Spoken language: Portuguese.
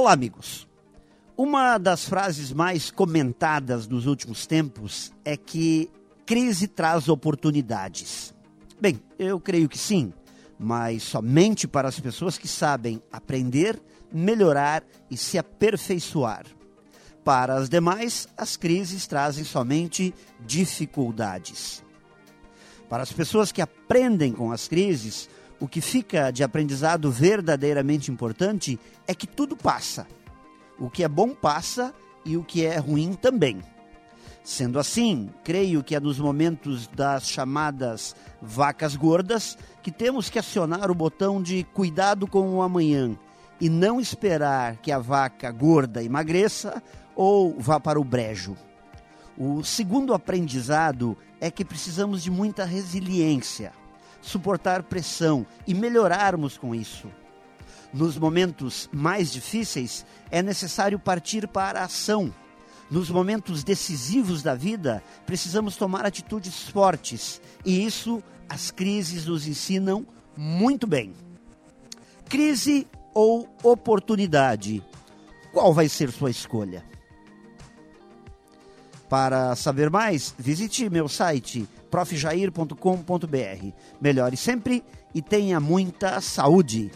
Olá, amigos. Uma das frases mais comentadas nos últimos tempos é que crise traz oportunidades. Bem, eu creio que sim, mas somente para as pessoas que sabem aprender, melhorar e se aperfeiçoar. Para as demais, as crises trazem somente dificuldades. Para as pessoas que aprendem com as crises, o que fica de aprendizado verdadeiramente importante é que tudo passa. O que é bom passa e o que é ruim também. Sendo assim, creio que é nos momentos das chamadas vacas gordas que temos que acionar o botão de cuidado com o amanhã e não esperar que a vaca gorda emagreça ou vá para o brejo. O segundo aprendizado é que precisamos de muita resiliência suportar pressão e melhorarmos com isso. Nos momentos mais difíceis, é necessário partir para a ação. Nos momentos decisivos da vida, precisamos tomar atitudes fortes, e isso as crises nos ensinam muito bem. Crise ou oportunidade? Qual vai ser sua escolha? Para saber mais, visite meu site profjair.com.br. Melhore sempre e tenha muita saúde.